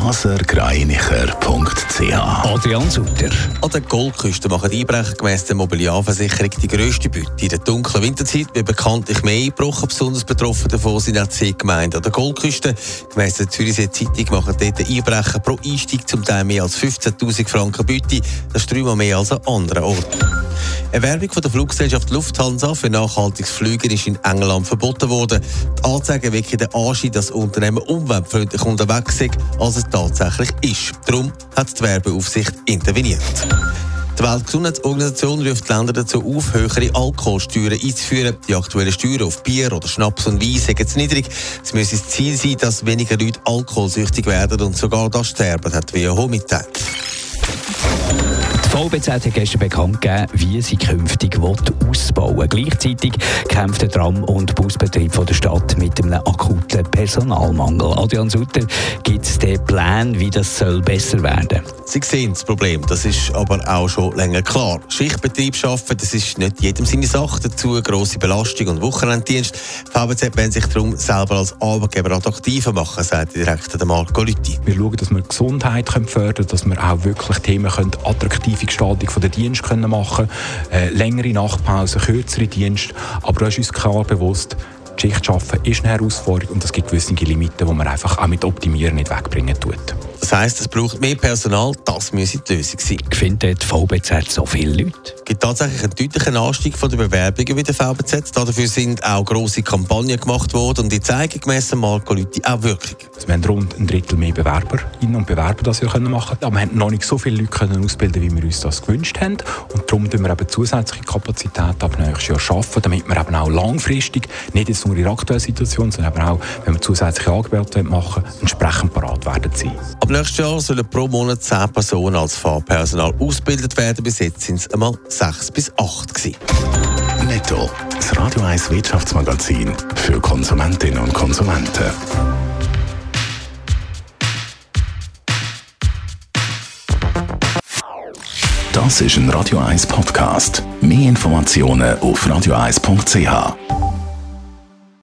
blasergreinicher.ch Adrian Sutter. An der Goldküste machen die Einbrecher gemäss der Mobiliarversicherung die grösste Beute. In der dunklen Winterzeit wird bekanntlich mehr eingebrochen. Besonders betroffen davon sind auch zehn Gemeinden an der Goldküste. Gemäss der Zürichsee Zeitung machen dort Einbrecher pro Einstieg zum Teil mehr als 15'000 Franken Beute. Das ist dreimal mehr als an anderen Orten. Eine Werbung von der Fluggesellschaft Lufthansa für nachhaltiges Flügen ist in England verboten worden. Die Anzeigen wecken den Anschein, dass das Unternehmen umweltfreundlich unterwegs ist, als es tatsächlich ist. Darum hat die Werbeaufsicht interveniert. Die Weltgesundheitsorganisation ruft Länder dazu auf, höhere Alkoholsteuern einzuführen. Die aktuellen Steuern auf Bier oder Schnaps und Wein sind zu niedrig. Es müsse das Ziel sein, dass weniger Leute alkoholsüchtig werden und sogar das sterben, hat die WHO mitteilt. VBZ hat gestern bekannt gegeben, wie sie künftig ausbauen will. Gleichzeitig kämpft der Tram- und Busbetrieb von der Stadt mit einem akuten Personalmangel. Adrian Sutter, gibt es den Plan, wie das soll besser werden Sie sehen das Problem, das ist aber auch schon länger klar. Schichtbetrieb schaffen, das ist nicht jedem seine Sache. Dazu grosse Belastung und Wochenenddienst. VBZ will sich darum selber als Arbeitgeber attraktiver machen, sagt der Direktor Marco Lütti. Wir schauen, dass wir Gesundheit fördern können, dass wir auch wirklich Themen attraktiv kreative Gestaltung der Dienste können machen äh, längere Nachtpausen, kürzere Dienste. Aber da ist uns klar bewusst, die Schicht arbeiten ist eine Herausforderung und es gibt gewisse Limiten, die man einfach auch mit Optimieren nicht wegbringen tut. Das heisst, es braucht mehr Personal, das müsse die Lösung sein. Findet die VBZ so viele Leute? Es gibt tatsächlich einen deutlichen Anstieg von der Bewerbungen bei der VBZ. Dafür sind auch grosse Kampagnen gemacht worden und die zeigen gemäss Marco Lütti auch Wirkung. Also wir haben rund ein Drittel mehr Bewerberinnen und Bewerber das wir machen können. Aber wir haben noch nicht so viele Leute können ausbilden wie wir uns das gewünscht haben. Und darum tun wir eben zusätzliche Kapazität ab nächstes Jahr schaffen, damit wir eben auch langfristig, nicht jetzt nur in der aktuellen Situation, sondern eben auch, wenn wir zusätzliche Angebote machen, entsprechend parat werden sein. Nächstes Jahr sollen pro Monat 10 Personen als Fahrpersonal ausgebildet werden. Bis jetzt sind es einmal 6 bis 8 gewesen. Netto, das Radio 1 Wirtschaftsmagazin für Konsumentinnen und Konsumenten. Das ist ein Radio 1 Podcast. Mehr Informationen auf radio1.ch.